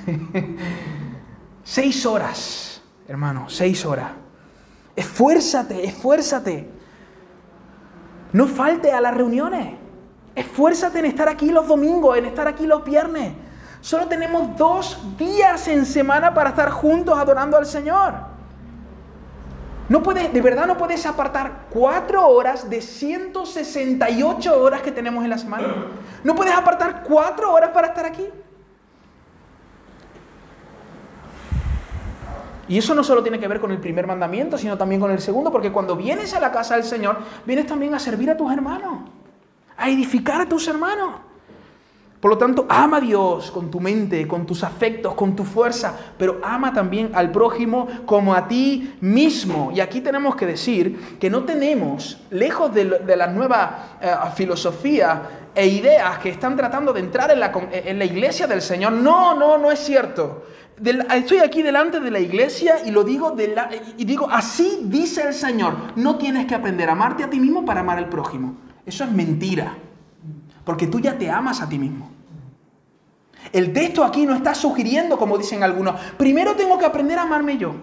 seis horas, hermano, seis horas. Esfuérzate, esfuérzate. No falte a las reuniones. Esfuérzate en estar aquí los domingos, en estar aquí los viernes. Solo tenemos dos días en semana para estar juntos adorando al Señor. No puedes, de verdad no puedes apartar cuatro horas de 168 horas que tenemos en la semana. No puedes apartar cuatro horas para estar aquí. Y eso no solo tiene que ver con el primer mandamiento, sino también con el segundo, porque cuando vienes a la casa del Señor, vienes también a servir a tus hermanos, a edificar a tus hermanos. Por lo tanto, ama a Dios con tu mente, con tus afectos, con tu fuerza, pero ama también al prójimo como a ti mismo. Y aquí tenemos que decir que no tenemos, lejos de, la nueva eh, e ideas que están tratando de entrar en la, en la iglesia del Señor, no, no, no es cierto estoy aquí delante de la iglesia y lo digo y digo, así dice el Señor, no tienes que aprender a amarte a ti mismo para amar al prójimo. Eso es mentira, porque tú ya te amas a ti mismo. El texto aquí no está sugiriendo, como dicen algunos, primero tengo que aprender a amarme yo.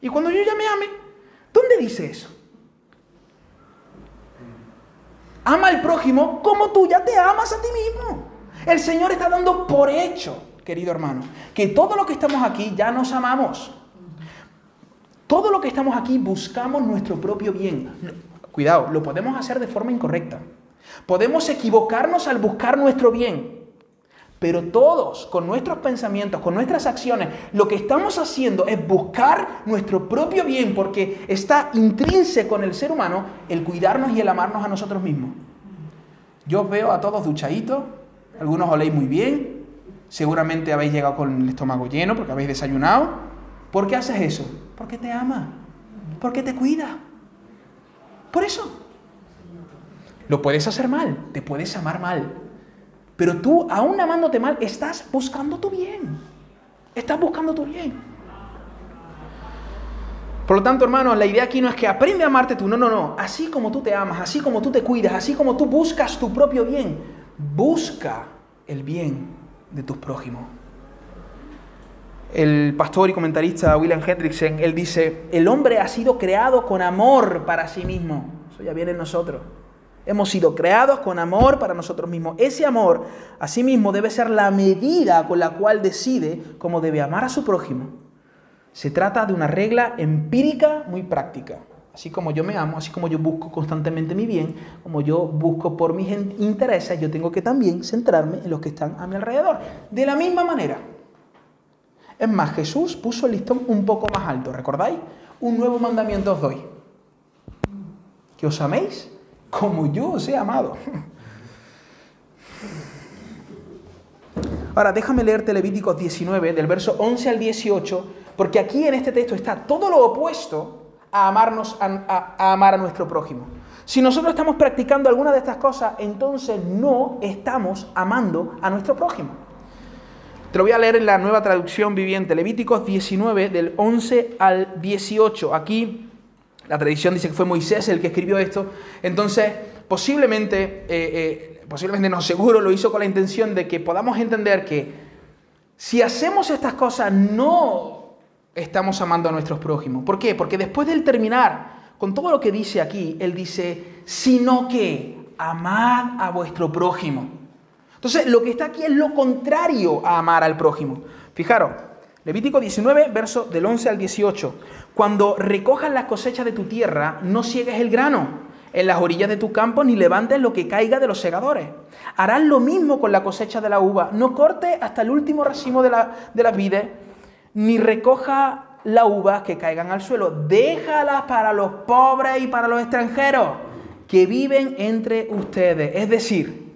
Y cuando yo ya me ame, ¿dónde dice eso? Ama al prójimo como tú ya te amas a ti mismo. El Señor está dando por hecho querido hermano, que todo lo que estamos aquí ya nos amamos. Todo lo que estamos aquí buscamos nuestro propio bien. Cuidado, lo podemos hacer de forma incorrecta. Podemos equivocarnos al buscar nuestro bien. Pero todos, con nuestros pensamientos, con nuestras acciones, lo que estamos haciendo es buscar nuestro propio bien porque está intrínseco en el ser humano el cuidarnos y el amarnos a nosotros mismos. Yo veo a todos duchaditos, algunos oléis muy bien, Seguramente habéis llegado con el estómago lleno porque habéis desayunado. ¿Por qué haces eso? Porque te ama, porque te cuida. Por eso. Lo puedes hacer mal, te puedes amar mal. Pero tú, aún amándote mal, estás buscando tu bien. Estás buscando tu bien. Por lo tanto, hermanos, la idea aquí no es que aprende a amarte tú. No, no, no. Así como tú te amas, así como tú te cuidas, así como tú buscas tu propio bien, busca el bien de tus prójimos. El pastor y comentarista William Hendrickson, él dice, el hombre ha sido creado con amor para sí mismo. Eso ya viene en nosotros. Hemos sido creados con amor para nosotros mismos. Ese amor, a sí mismo, debe ser la medida con la cual decide cómo debe amar a su prójimo. Se trata de una regla empírica muy práctica. Así como yo me amo, así como yo busco constantemente mi bien, como yo busco por mis intereses, yo tengo que también centrarme en los que están a mi alrededor. De la misma manera. Es más, Jesús puso el listón un poco más alto, ¿recordáis? Un nuevo mandamiento os doy. Que os améis como yo os he amado. Ahora, déjame leerte Levíticos 19, del verso 11 al 18, porque aquí en este texto está todo lo opuesto a, amarnos, a, amar a nuestro prójimo. Si nosotros estamos practicando alguna de estas cosas, entonces no estamos amando a nuestro prójimo. Te lo voy a leer en la nueva traducción viviente, Levíticos 19, del 11 al 18. Aquí la tradición dice que fue Moisés el que escribió esto. Entonces, posiblemente, eh, eh, posiblemente no seguro, lo hizo con la intención de que podamos entender que si hacemos estas cosas no estamos amando a nuestros prójimos. ¿Por qué? Porque después de terminar con todo lo que dice aquí, él dice, sino que amad a vuestro prójimo. Entonces, lo que está aquí es lo contrario a amar al prójimo. Fijaros, Levítico 19, verso del 11 al 18. Cuando recojas las cosechas de tu tierra, no ciegues el grano en las orillas de tu campo, ni levantes lo que caiga de los segadores. Harás lo mismo con la cosecha de la uva. No cortes hasta el último racimo de la, de las vides ni recoja la uva que caigan al suelo. Déjalas para los pobres y para los extranjeros que viven entre ustedes. Es decir,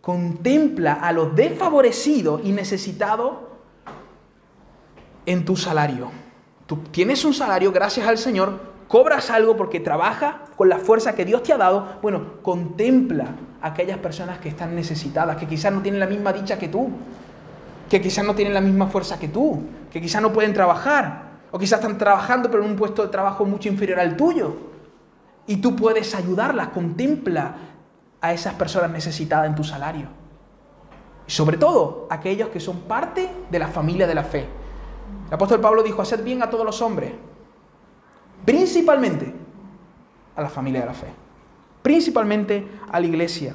contempla a los desfavorecidos y necesitados en tu salario. Tú tienes un salario, gracias al Señor, cobras algo porque trabajas con la fuerza que Dios te ha dado, bueno, contempla a aquellas personas que están necesitadas, que quizás no tienen la misma dicha que tú, que quizás no tienen la misma fuerza que tú, que quizás no pueden trabajar, o quizás están trabajando pero en un puesto de trabajo mucho inferior al tuyo. Y tú puedes ayudarlas, contempla a esas personas necesitadas en tu salario. Y sobre todo, aquellos que son parte de la familia de la fe. El apóstol Pablo dijo, haced bien a todos los hombres, principalmente a la familia de la fe, principalmente a la iglesia.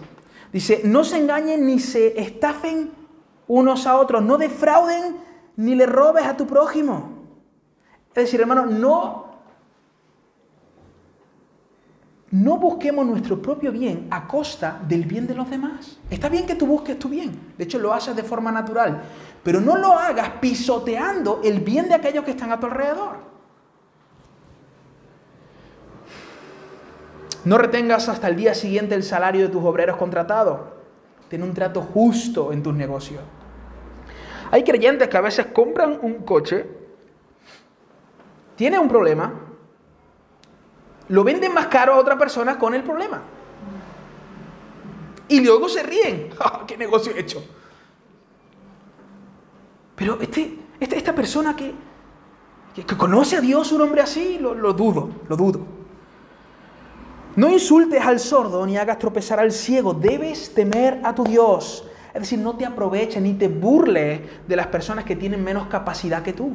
Dice, no se engañen ni se estafen unos a otros, no defrauden ni le robes a tu prójimo. Es decir, hermano, no, no busquemos nuestro propio bien a costa del bien de los demás. Está bien que tú busques tu bien, de hecho lo haces de forma natural, pero no lo hagas pisoteando el bien de aquellos que están a tu alrededor. No retengas hasta el día siguiente el salario de tus obreros contratados. Ten un trato justo en tus negocios. Hay creyentes que a veces compran un coche, tiene un problema, lo venden más caro a otra persona con el problema. Y luego se ríen. ¡Ah, ¿Qué negocio he hecho? Pero este, este, esta persona que, que, conoce a Dios, un hombre así, lo, lo dudo, lo dudo. No insultes al sordo ni hagas tropezar al ciego. Debes temer a tu Dios. Es decir, no te aproveches ni te burles de las personas que tienen menos capacidad que tú.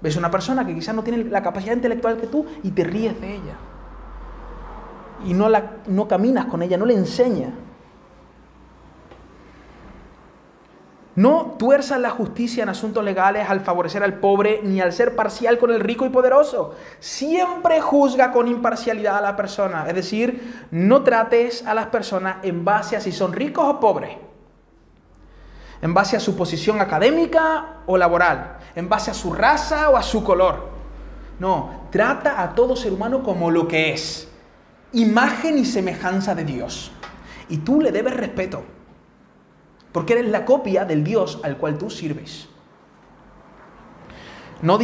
Ves una persona que quizás no tiene la capacidad intelectual que tú y te ríes de ella. Y no, la, no caminas con ella, no le enseñas. No tuerzas la justicia en asuntos legales al favorecer al pobre ni al ser parcial con el rico y poderoso. Siempre juzga con imparcialidad a la persona. Es decir, no trates a las personas en base a si son ricos o pobres. En base a su posición académica o laboral. En base a su raza o a su color. No, trata a todo ser humano como lo que es. Imagen y semejanza de Dios. Y tú le debes respeto porque eres la copia del Dios al cual tú sirves. No,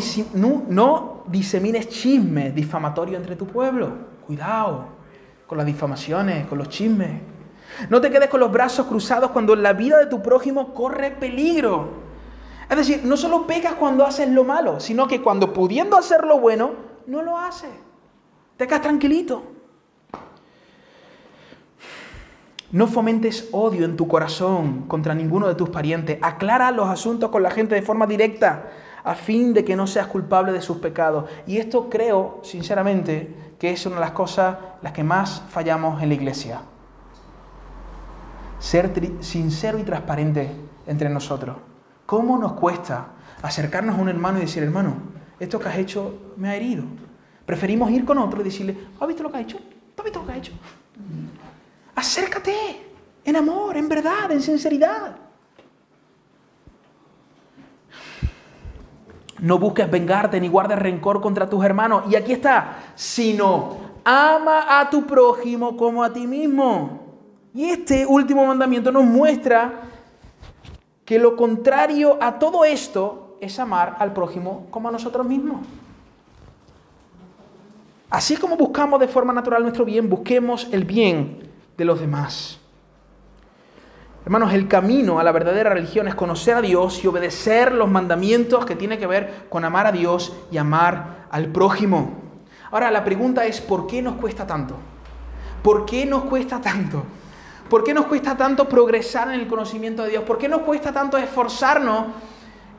disemines chismes difamatorios entre tu pueblo. Cuidado con las difamaciones, con los chismes. No te quedes con los brazos cruzados cuando la vida de tu prójimo corre peligro. Es decir, no solo pecas cuando haces lo malo, sino que cuando pudiendo hacer lo bueno, no lo haces. Te quedas tranquilito. No fomentes odio en tu corazón contra ninguno de tus parientes. Aclara los asuntos con la gente de forma directa a fin de que no seas culpable de sus pecados. Y esto creo, sinceramente, que es una de las cosas las que más fallamos en la iglesia. Ser sincero y transparente entre nosotros. ¿Cómo nos cuesta acercarnos a un hermano y decir, hermano, esto que has hecho me ha herido? Preferimos ir con otro y decirle, ¿has visto lo que ha hecho? ¿Has visto lo que ha hecho? Acércate en amor, en verdad, en sinceridad. No busques vengarte ni guardes rencor contra tus hermanos. Y aquí está, sino ama a tu prójimo como a ti mismo. Y este último mandamiento nos muestra que lo contrario a todo esto es amar al prójimo como a nosotros mismos. Así como buscamos de forma natural nuestro bien, busquemos el bien de los demás. Hermanos, el camino a la verdadera religión es conocer a Dios y obedecer los mandamientos que tiene que ver con amar a Dios y amar al prójimo. Ahora, la pregunta es, ¿por qué nos cuesta tanto? ¿Por qué nos cuesta tanto? ¿Por qué nos cuesta tanto progresar en el conocimiento de Dios? ¿Por qué nos cuesta tanto esforzarnos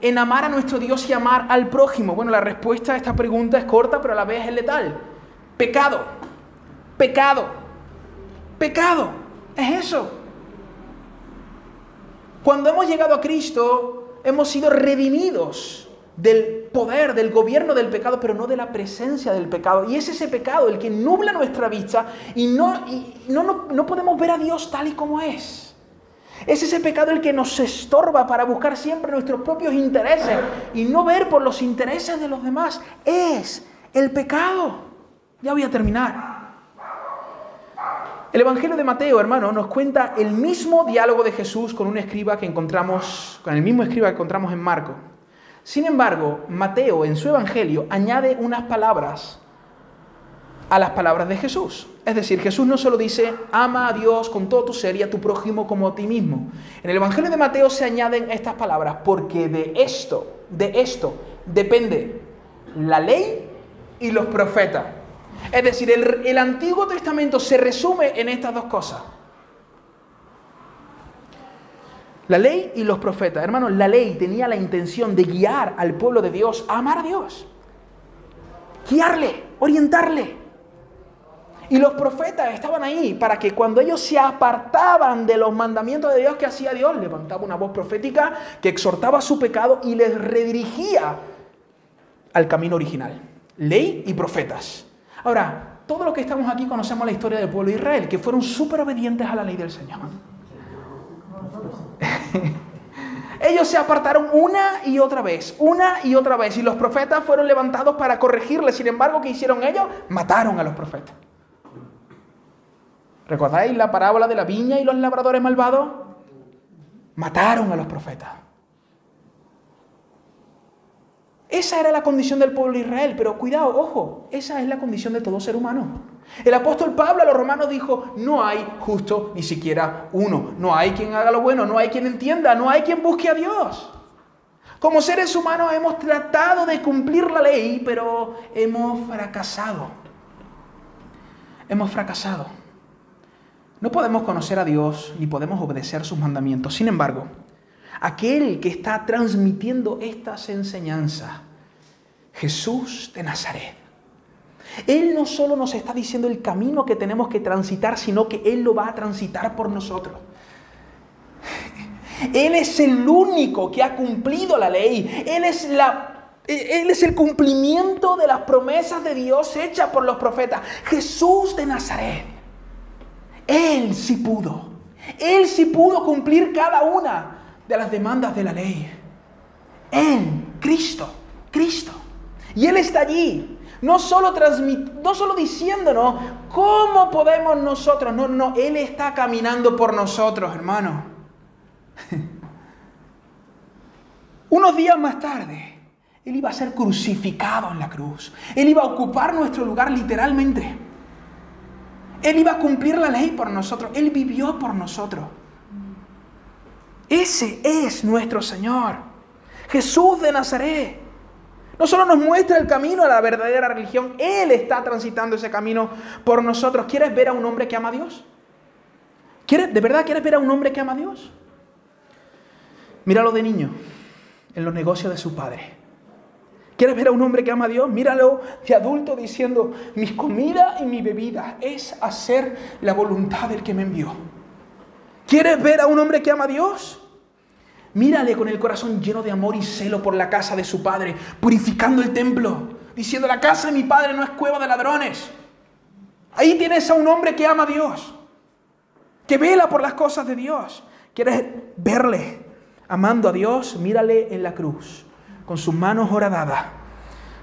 en amar a nuestro Dios y amar al prójimo? Bueno, la respuesta a esta pregunta es corta, pero a la vez es letal. Pecado. Pecado. Pecado. Es eso. Cuando hemos llegado a Cristo, hemos sido redimidos del poder, del gobierno del pecado, pero no de la presencia del pecado. Y es ese pecado el que nubla nuestra vista y no, no, no, podemos ver a Dios tal y como es. Es ese pecado el que nos estorba para buscar siempre nuestros propios intereses y no ver por los intereses de los demás. Es el pecado. Ya voy a terminar. El Evangelio de Mateo, hermano, nos cuenta el mismo diálogo de Jesús con un escriba que encontramos, con el mismo escriba que encontramos en Marco. Sin embargo, Mateo en su Evangelio añade unas palabras a las palabras de Jesús. Es decir, Jesús no solo dice, ama a Dios con todo tu ser y a tu prójimo como a ti mismo. En el Evangelio de Mateo se añaden estas palabras, porque de esto, de esto, depende la ley y los profetas. Es decir, el, el Antiguo Testamento se resume en estas dos cosas. La ley y los profetas. Hermanos, la ley tenía la intención de guiar al pueblo de Dios a amar a Dios. Guiarle, orientarle. Y los profetas estaban ahí para que cuando ellos se apartaban de los mandamientos de Dios que hacía Dios, levantaba una voz profética que exhortaba su pecado y les redirigía al camino original. Ley y profetas. Ahora, todos los que estamos aquí conocemos la historia del pueblo de Israel, que fueron súper obedientes a la ley del Señor. Ellos se apartaron una y otra vez, una y otra vez, y los profetas fueron levantados para corregirles. Sin embargo, ¿qué hicieron ellos? Mataron a los profetas. ¿Recordáis la parábola de la viña y los labradores malvados? Mataron a los profetas. Esa era la condición del pueblo de Israel, pero cuidado, ojo, esa es la condición de todo ser humano. El apóstol Pablo a los romanos dijo, no hay justo ni siquiera uno, no hay quien haga lo bueno, no hay quien entienda, no hay quien busque a Dios. Como seres humanos hemos tratado de cumplir la ley, pero hemos fracasado. Hemos fracasado. No podemos conocer a Dios ni podemos obedecer sus mandamientos. Sin embargo, aquel que está transmitiendo estas enseñanzas, Jesús de Nazaret, Él no solo nos está diciendo el camino que tenemos que transitar, sino que Él lo va a transitar por nosotros. Él es el único que ha cumplido la ley. Él es la él es el cumplimiento de las promesas de Dios hechas por los profetas. Jesús de Nazaret. Él sí pudo. Él sí pudo cumplir cada una de las demandas de la ley. Él, Cristo, Cristo. Y Él está allí. No solo, no solo diciéndonos cómo podemos nosotros. No, no, Él está caminando por nosotros, hermano. Unos días más tarde, Él iba a ser crucificado en la cruz. Él iba a ocupar nuestro lugar literalmente. Él iba a cumplir la ley por nosotros. Él vivió por nosotros. Ese es nuestro Señor. Jesús de Nazaret. No solo nos muestra el camino a la verdadera religión, Él está transitando ese camino por nosotros. ¿Quieres ver a un hombre que ama a Dios? ¿Quieres, ¿De verdad quieres ver a un hombre que ama a Dios? Míralo de niño, en los negocios de su padre. ¿Quieres ver a un hombre que ama a Dios? Míralo de adulto diciendo, mi comida y mi bebida es hacer la voluntad del que me envió. ¿Quieres ver a un hombre que ama a Dios? Mírale con el corazón lleno de amor y celo por la casa de su padre, purificando el templo, diciendo, la casa de mi padre no es cueva de ladrones. Ahí tienes a un hombre que ama a Dios, que vela por las cosas de Dios. ¿Quieres verle amando a Dios? Mírale en la cruz con sus manos horadadas,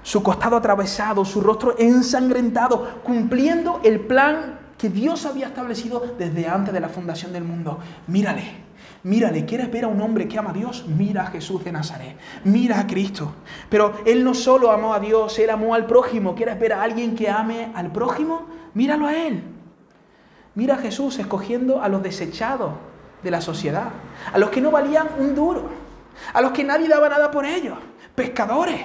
su costado atravesado, su rostro ensangrentado, cumpliendo el plan que Dios había establecido desde antes de la fundación del mundo. Mírale, mírale, ¿quieres ver a un hombre que ama a Dios? Mira a Jesús de Nazaret, mira a Cristo. Pero Él no solo amó a Dios, Él amó al prójimo. ¿Quieres ver a alguien que ame al prójimo? Míralo a Él. Mira a Jesús escogiendo a los desechados de la sociedad, a los que no valían un duro, a los que nadie daba nada por ellos pescadores.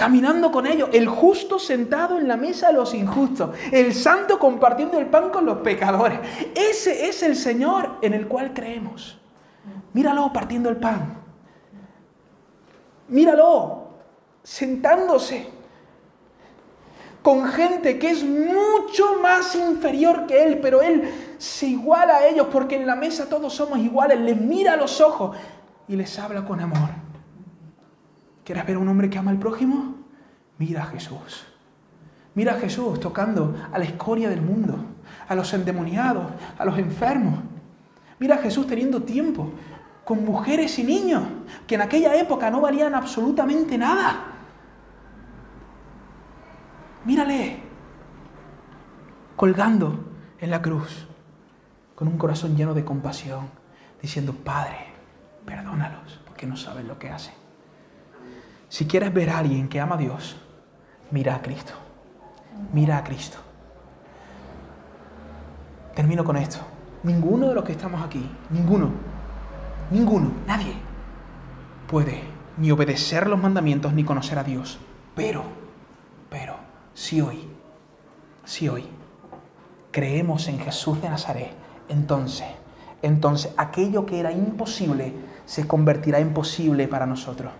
Caminando con ellos, el justo sentado en la mesa de los injustos, el santo compartiendo el pan con los pecadores. Ese es el Señor en el cual creemos. Míralo partiendo el pan. Míralo sentándose con gente que es mucho más inferior que él, pero él se iguala a ellos porque en la mesa todos somos iguales, les mira a los ojos y les habla con amor. ¿Quieres ver a un hombre que ama al prójimo? Mira a Jesús. Mira a Jesús tocando a la escoria del mundo, a los endemoniados, a los enfermos. Mira a Jesús teniendo tiempo con mujeres y niños que en aquella época no valían absolutamente nada. Mírale, colgando en la cruz, con un corazón lleno de compasión, diciendo, Padre, perdónalos, porque no saben lo que hacen. Si quieres ver a alguien que ama a Dios, Mira a Cristo. Mira a Cristo. Termino con esto. Ninguno de los que estamos aquí, ninguno, ninguno, nadie puede ni obedecer los mandamientos ni conocer a Dios. Pero, pero, si hoy, si hoy creemos en Jesús de Nazaret, entonces, entonces aquello que era imposible se convertirá en posible para nosotros.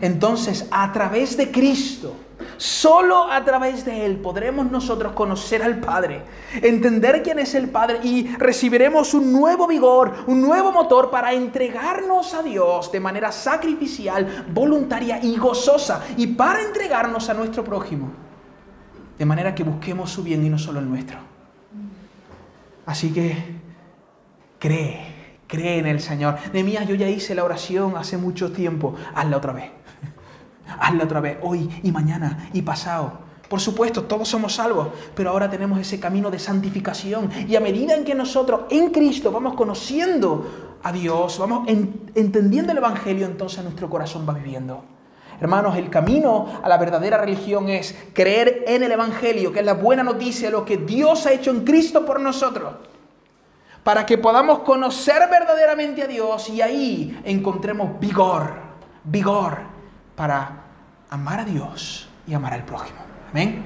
Entonces, a través de Cristo, Solo a través de Él podremos nosotros conocer al Padre, entender quién es el Padre y recibiremos un nuevo vigor, un nuevo motor para entregarnos a Dios de manera sacrificial, voluntaria y gozosa y para entregarnos a nuestro prójimo. De manera que busquemos su bien y no solo el nuestro. Así que cree, cree en el Señor. De mía yo ya hice la oración hace mucho tiempo. Hazla otra vez. Hazla otra vez, hoy y mañana y pasado. Por supuesto, todos somos salvos, pero ahora tenemos ese camino de santificación. Y a medida en que nosotros en Cristo vamos conociendo a Dios, vamos entendiendo el Evangelio, entonces nuestro corazón va viviendo. Hermanos, el camino a la verdadera religión es creer en el Evangelio, que es la buena noticia de lo que Dios ha hecho en Cristo por nosotros, para que podamos conocer verdaderamente a Dios y ahí encontremos vigor, vigor para amar a Dios y amar al prójimo. Amén.